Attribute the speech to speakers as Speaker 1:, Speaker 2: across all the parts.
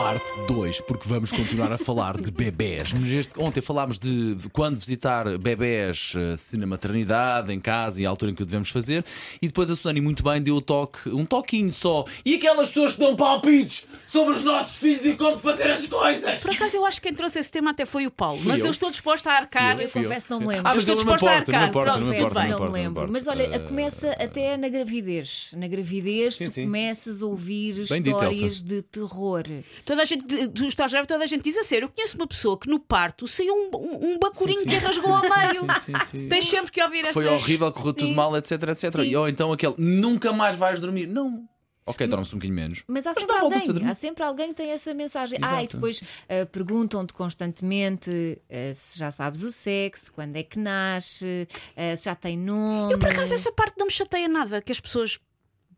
Speaker 1: Parte 2, porque vamos continuar a falar de bebés. Este- ontem falámos de quando visitar bebés, eh, se na maternidade, em casa e a altura em que o devemos fazer. E depois a Susana muito bem deu o toque, um toquinho só. E aquelas pessoas que dão palpites sobre os nossos filhos e como fazer as coisas.
Speaker 2: Por acaso eu acho que quem trouxe esse tema até foi o Paulo, mas
Speaker 1: eu.
Speaker 2: eu. estou disposta a arcar.
Speaker 1: Fui
Speaker 3: Eu
Speaker 1: Fui
Speaker 3: confesso, não me lembro.
Speaker 1: Ah, mas
Speaker 2: Estou disposta a arcar.
Speaker 1: importa, não
Speaker 3: me lembro. Mas olha,
Speaker 1: Eh,
Speaker 3: começa até na gravidez. Na gravidez
Speaker 1: Sim,
Speaker 3: tu
Speaker 1: sim.
Speaker 3: começas a ouvir
Speaker 1: Bem dito,
Speaker 3: histórias
Speaker 1: Elsa.
Speaker 3: de terror.
Speaker 2: Toda a gente, tu estás grávida, toda a gente diz a sério. Eu conheço uma pessoa que no parto saiu um, um, um bacurinho
Speaker 1: Sim,
Speaker 2: que
Speaker 1: sim.
Speaker 2: rasgou ao meio.
Speaker 1: Sim, sim, sim.
Speaker 2: Tens sempre que ouvir
Speaker 1: Foi
Speaker 2: essas.
Speaker 1: horrível, correu tudo
Speaker 3: Sim.
Speaker 1: mal, etc, etc.
Speaker 3: Sim.
Speaker 1: E, ou então aquele, nunca mais vais dormir. Não. Ok, dorme-se um bocadinho menos.
Speaker 3: Mas há sempre
Speaker 1: a
Speaker 3: alguém, há sempre alguém que tem essa mensagem. Ah, e
Speaker 1: Exato.
Speaker 3: depois ah, perguntam-te constantemente ah, se já sabes o sexo, quando é que nasce, ah, se já tem nome.
Speaker 2: Eu por acaso essa parte não me chateia nada, que as pessoas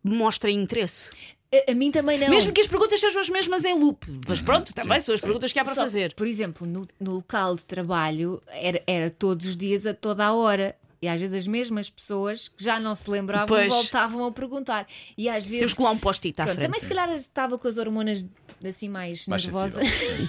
Speaker 2: mostrem interesse.
Speaker 3: A, a mim também não.
Speaker 2: Mesmo que as perguntas sejam as mesmas em loop. Mas pronto, também são as perguntas que há para
Speaker 3: Só,
Speaker 2: fazer.
Speaker 3: Por exemplo, no, no local de trabalho era, era todos os dias, a toda a hora. E às vezes as mesmas pessoas que já não se lembravam
Speaker 2: Pois.
Speaker 3: voltavam a perguntar. E às
Speaker 2: Temos
Speaker 3: vezes.
Speaker 2: que lá um post-it à
Speaker 3: Pronto,
Speaker 2: frente.
Speaker 3: também se calhar estava com as hormonas assim mais,
Speaker 1: Mais sensível. Sim.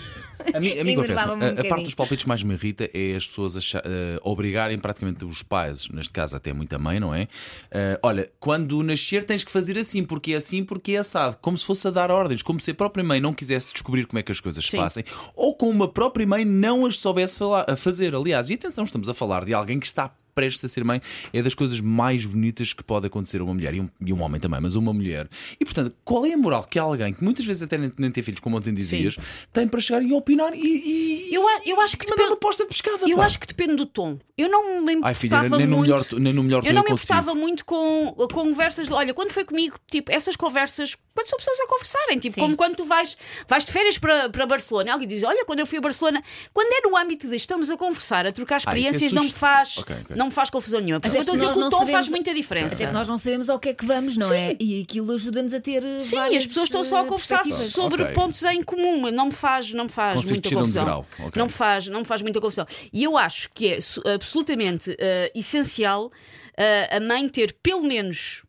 Speaker 1: A mim, a mim confesso,
Speaker 3: Enervava-me um
Speaker 1: a, a parte dos palpites mais me irrita é as pessoas acha- eh, obrigarem praticamente os pais, neste caso até muita mãe, não é? Eh, olha, quando nascer tens que fazer assim, porque é assim, porque é assado, como se fosse a dar ordens, como se a própria mãe não quisesse descobrir como é que as coisas se
Speaker 2: Sim.
Speaker 1: fazem, ou como a própria mãe não as soubesse fala- a fazer. Aliás, e atenção, estamos a falar de alguém que está prestes a ser mãe é das coisas mais bonitas que pode acontecer a uma mulher e um, e um homem também, mas uma mulher. E portanto, qual é a moral que alguém que muitas vezes até nem, nem tem filhos, como ontem dizias, tem para chegar e opinar e, e,
Speaker 2: Eu, eu acho que
Speaker 1: mandar uma posta de pescada?
Speaker 2: Eu
Speaker 1: pá?
Speaker 2: acho que depende do tom. Eu não me importava
Speaker 1: Ai filha, nem no melhor, nem no melhor
Speaker 2: Eu
Speaker 1: tom
Speaker 2: não
Speaker 1: eu
Speaker 2: me
Speaker 1: consigo.
Speaker 2: importava muito com, com conversas. Olha, quando foi comigo, tipo, essas conversas, quando são pessoas a conversarem, tipo,
Speaker 3: Sim.
Speaker 2: como quando tu vais, vais de férias para, para Barcelona, alguém diz: Olha, quando eu fui a Barcelona, quando é no âmbito de estamos a conversar, a trocar
Speaker 1: Ah, é
Speaker 2: experiências, não me faz,
Speaker 1: Ok, ok.
Speaker 2: não me faz confusão nenhuma.
Speaker 3: Mas é
Speaker 2: eu estou a dizer que o
Speaker 3: não
Speaker 2: tom faz
Speaker 3: sabemos-
Speaker 2: muita diferença.
Speaker 3: Até que nós não sabemos ao que é que vamos, não é? E aquilo ajuda-nos a ter eh,
Speaker 2: Sim,
Speaker 3: várias
Speaker 2: as pessoas estão só a
Speaker 3: eh,
Speaker 2: conversar sobre
Speaker 1: Ok.
Speaker 2: pontos em comum, não me faz, não me faz
Speaker 1: Consigo
Speaker 2: muita
Speaker 1: um
Speaker 2: confusão.
Speaker 1: ok.
Speaker 2: Não me faz, não me faz muita confusão. E eu acho que é absolutamente eh, essencial eh, a mãe ter pelo menos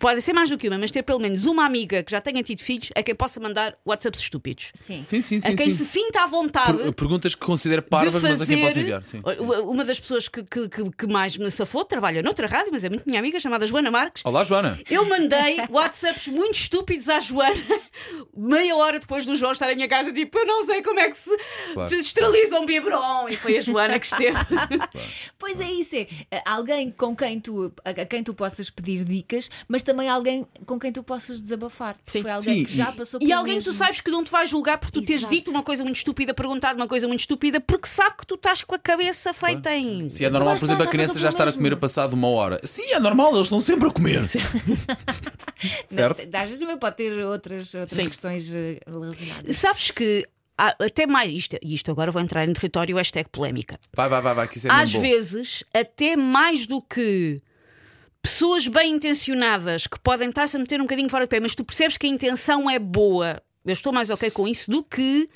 Speaker 2: pode ser mais do que uma, mas ter pelo menos uma amiga que já tenha tido filhos a quem possa mandar WhatsApps estúpidos.
Speaker 3: Sim.
Speaker 1: Sim, sim,
Speaker 2: a quem
Speaker 1: sim.
Speaker 2: se sinta à vontade.
Speaker 1: Per- Perguntas que considero
Speaker 2: de
Speaker 1: parvas, mas a quem posso enviar. Sim, sim.
Speaker 2: Uma das pessoas que, que, que- que mais me safou trabalha noutra rádio, mas é muito minha amiga, chamada Joana Marques.
Speaker 1: Olá, Joana.
Speaker 2: Eu mandei WhatsApps muito estúpidos à Joana meia hora depois do João estar em minha casa, tipo, eu não sei como é que se
Speaker 1: Claro.
Speaker 2: esteriliza um biberon. E foi a Joana que esteve.
Speaker 3: Pois é isso, é alguém com quem tu, a quem tu possas pedir dicas, mas também alguém com quem tu possas desabafar.
Speaker 2: Sim.
Speaker 3: Foi alguém
Speaker 1: Sim,
Speaker 3: que já
Speaker 1: e-
Speaker 3: passou
Speaker 2: E
Speaker 3: pelo
Speaker 2: alguém que tu
Speaker 3: mesmo.
Speaker 2: sabes que não te vai julgar por tu teres
Speaker 3: Exato.
Speaker 2: dito uma coisa muito estúpida, perguntado uma coisa muito estúpida, porque sabe que tu estás com a cabeça feita em.
Speaker 1: Se é normal, por exemplo, a criança já estar a
Speaker 3: mesmo.
Speaker 1: comer passado uma hora. Sim, é normal, eles estão sempre a comer. certo?
Speaker 3: Não, às vezes também pode ter outras, outras
Speaker 2: Sim.
Speaker 3: questões eh, relacionadas.
Speaker 2: Sabes que. há até mais, isto, e isto agora vou entrar em território hashtag polémica.
Speaker 1: Vai, vai, vai, vai, que isso é
Speaker 2: Às
Speaker 1: mesmo bom.
Speaker 2: vezes, até mais do que pessoas bem intencionadas que podem estar-se a meter um bocadinho fora de pé, mas tu percebes que a intenção é boa. Eu estou mais ok com isso do que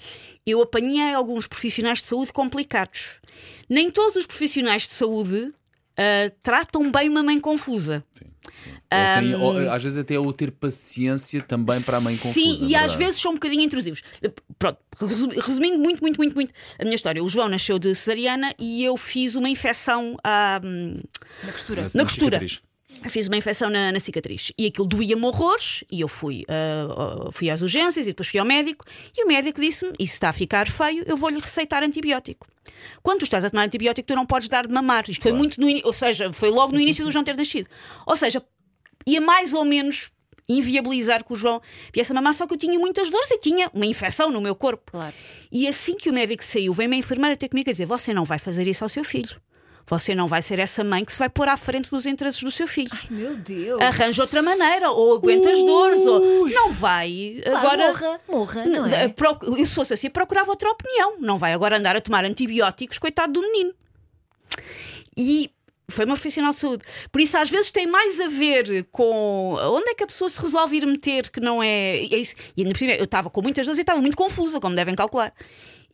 Speaker 2: eu apanhei alguns profissionais de saúde complicados. Nem todos os profissionais de saúde ah, tratam bem uma mãe confusa.
Speaker 1: Sim, sim. Ou tem- ou, às vezes até o ter paciência também para a mãe confusa.
Speaker 2: Sim, e às vezes são um bocadinho intrusivos. Pronto, resu- resumindo muito, muito, muito, muito a minha história. O João nasceu de cesariana e eu fiz uma infecção à,
Speaker 3: Na costura.
Speaker 1: Essa
Speaker 2: na costura.
Speaker 1: cicatriz.
Speaker 2: Fiz uma infecção na, na cicatriz e aquilo doía-me horrores. E eu fui, ah, fui às urgências e depois fui ao médico. E o médico disse-me: Isso está a ficar feio, eu vou-lhe receitar antibiótico. Quando tu estás a tomar antibiótico, tu não podes dar de mamar. Isto foi muito no início, ou seja, foi logo no início do João ter nascido. Ou seja, ia mais ou menos inviabilizar que o João viesse a mamar, só que eu tinha muitas dores e tinha uma infecção no meu corpo.
Speaker 3: Claro.
Speaker 2: E assim que o médico saiu, vem-me a enfermeira ter comigo a dizer: Você não vai fazer isso ao seu filho. Você não vai ser essa mãe que se vai pôr à frente dos interesses do seu filho.
Speaker 3: Ai, meu Deus.
Speaker 2: Arranja outra maneira, ou aguenta as dores, ou não vai
Speaker 3: Claro,
Speaker 2: agora.
Speaker 3: morra, morra, não é?
Speaker 2: proc- Eu, se fosse assim, procurava outra opinião. Não vai agora andar a tomar antibióticos, coitado do menino. E foi uma profissional de saúde. Por isso, às vezes, tem mais a ver com onde é que a pessoa se resolve ir meter, que não é. E, é isso. e ainda por cima, eu estava com muitas dores e estava muito confusa, como devem calcular.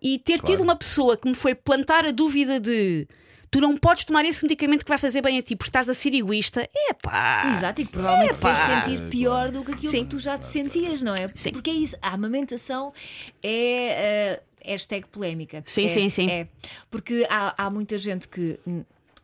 Speaker 2: E ter tido uma pessoa que me foi plantar a dúvida de tu não podes tomar esse medicamento que vai fazer bem a ti, porque estás a ser egoísta. Epá!
Speaker 3: Exato, e que provavelmente te
Speaker 2: Epá.
Speaker 3: fez sentir pior do que aquilo
Speaker 2: Sim.
Speaker 3: que tu já te sentias, não é?
Speaker 2: Sim.
Speaker 3: Porque é isso, a amamentação é. uh, Hashtag polémica.
Speaker 2: Sim,
Speaker 3: É-
Speaker 2: sim, sim.
Speaker 3: É. Porque há, há muita gente que,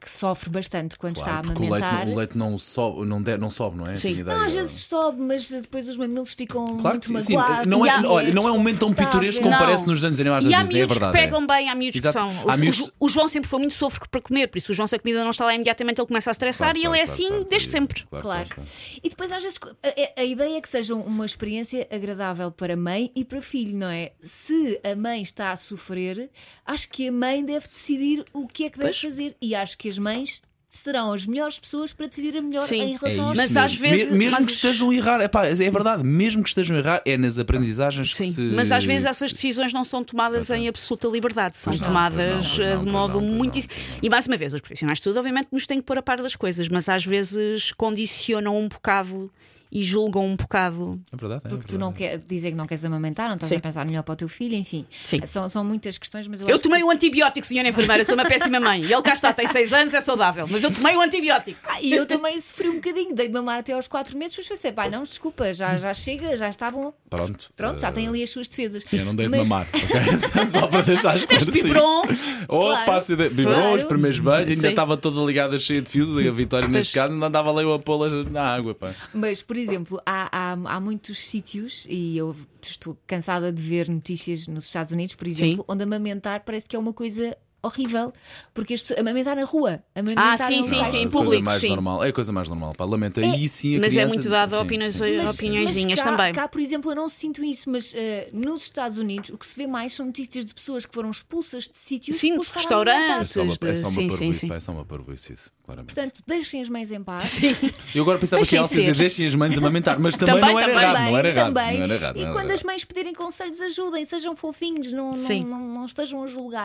Speaker 3: que sofre bastante quando está a
Speaker 1: Claro, porque o leite,
Speaker 3: amamentar.
Speaker 1: o leite não, sobe, não, de- não sobe, não é?
Speaker 2: Sim.
Speaker 3: Não, às vezes sobe, mas depois os mamilos ficam
Speaker 1: Claro que
Speaker 3: muito
Speaker 1: sim, sim.
Speaker 3: magoados.
Speaker 1: Não,
Speaker 3: e
Speaker 1: é,
Speaker 3: há-
Speaker 1: olha, não é um momento tão pitoresco como
Speaker 2: Não.
Speaker 1: parece nos desenhos animais da
Speaker 2: há
Speaker 1: Disney, é
Speaker 2: miúdos
Speaker 1: verdade.
Speaker 2: que pegam
Speaker 1: é.
Speaker 2: bem, há miúdos
Speaker 1: Exato.
Speaker 2: que são.
Speaker 1: Há
Speaker 2: O,
Speaker 1: miúdos-
Speaker 2: o- João sempre foi muito sofre para comer, por isso o João, se a comida não está lá imediatamente, ele começa a estressar
Speaker 1: Claro,
Speaker 2: e
Speaker 1: claro,
Speaker 2: ele é
Speaker 1: claro,
Speaker 2: assim
Speaker 1: claro,
Speaker 2: desde
Speaker 1: claro.
Speaker 2: sempre.
Speaker 3: Claro. E depois, às vezes, a, a ideia é que seja uma experiência agradável para mãe e para filho, não é? Se a mãe está a sofrer, acho que a mãe deve decidir o que é que deve
Speaker 2: Pois.
Speaker 3: fazer. E acho que as mães serão as melhores pessoas para decidir a melhor
Speaker 2: Sim.
Speaker 3: em
Speaker 1: É
Speaker 3: relação aos
Speaker 1: isso
Speaker 2: Mas
Speaker 1: mesmo.
Speaker 2: às vezes-
Speaker 1: Me- mesmo
Speaker 2: mas-
Speaker 1: que estejam a errar, epá, é verdade, mesmo que estejam a errar, é nas aprendizagens que
Speaker 2: Sim,
Speaker 1: se.
Speaker 2: mas às vezes
Speaker 1: que
Speaker 2: essas decisões não são tomadas
Speaker 1: Exato.
Speaker 2: em absoluta liberdade, são
Speaker 1: Pois
Speaker 2: tomadas
Speaker 1: não,
Speaker 2: eh,
Speaker 1: não,
Speaker 2: de modo muito. E mais uma vez, os profissionais de tudo, obviamente, nos têm que pôr a par das coisas, mas às vezes condicionam um bocado e julgam um bocado.
Speaker 1: É verdade, é
Speaker 3: Porque tu
Speaker 1: verdade.
Speaker 3: não quer dizer que não queres amamentar, não estás
Speaker 2: Sim.
Speaker 3: a pensar melhor para o teu filho, enfim.
Speaker 2: Sim.
Speaker 3: São, são muitas questões, mas eu,
Speaker 2: Eu tomei
Speaker 3: que...
Speaker 2: um antibiótico, senhora enfermeira, sou uma péssima mãe. E ele cá está, tem 6 anos, é saudável, mas eu tomei um antibiótico.
Speaker 3: Ah, e eu também sofri um bocadinho, dei de mamar até aos 4 meses, depois pensei, pai, não, desculpa, já, já chega, já está bom.
Speaker 1: Pronto.
Speaker 3: Pronto, já
Speaker 1: Eh,
Speaker 3: tem ali as suas defesas.
Speaker 1: Eu não dei de
Speaker 3: Mas-
Speaker 1: mamar, ok? Só para deixar esclarecido.
Speaker 2: Biberon.
Speaker 1: Oh,
Speaker 3: Claro.
Speaker 1: passo de biberon,
Speaker 3: Claro.
Speaker 1: os primeiros banhos, ainda estava toda ligada, cheia de fios. A Vitória, neste caso, ainda andava ali a pô-las na água. Pá.
Speaker 3: Mas, por exemplo, há, há, há muitos sítios, e eu estou cansada de ver notícias nos Estados Unidos, por exemplo,
Speaker 2: Sim.
Speaker 3: onde amamentar parece que é uma coisa horrível, porque as pessoas, amamentar na rua, amamentar
Speaker 2: Ah, sim, sim, sim, em público,
Speaker 1: mais
Speaker 2: sim.
Speaker 1: normal. É a coisa mais normal. Pá. Lamento. Aí sim a
Speaker 2: Mas é
Speaker 1: criança-
Speaker 2: muito dado a opiniões- também.
Speaker 3: cá, por exemplo, eu não sinto isso, mas eh, nos Estados Unidos o que se vê mais são notícias de pessoas que foram expulsas de sítios
Speaker 2: Sim,
Speaker 3: por
Speaker 2: de restaurantes.
Speaker 1: É só uma, é só uma
Speaker 2: Sim, sim,
Speaker 1: parvoíce,
Speaker 2: sim.
Speaker 1: pá, é só uma parvoíce isso, claramente.
Speaker 3: Portanto, deixem as mães em paz.
Speaker 1: eu agora pensava que ela dizer deixem as mães amamentar, mas também,
Speaker 2: Também,
Speaker 1: não era
Speaker 2: também.
Speaker 1: errado. Não era errado.
Speaker 3: também.
Speaker 1: Não era errado.
Speaker 3: e quando
Speaker 1: errado.
Speaker 3: as mães pedirem conselhos, ajudem, sejam fofinhos, não, não, não, não estejam a julgar.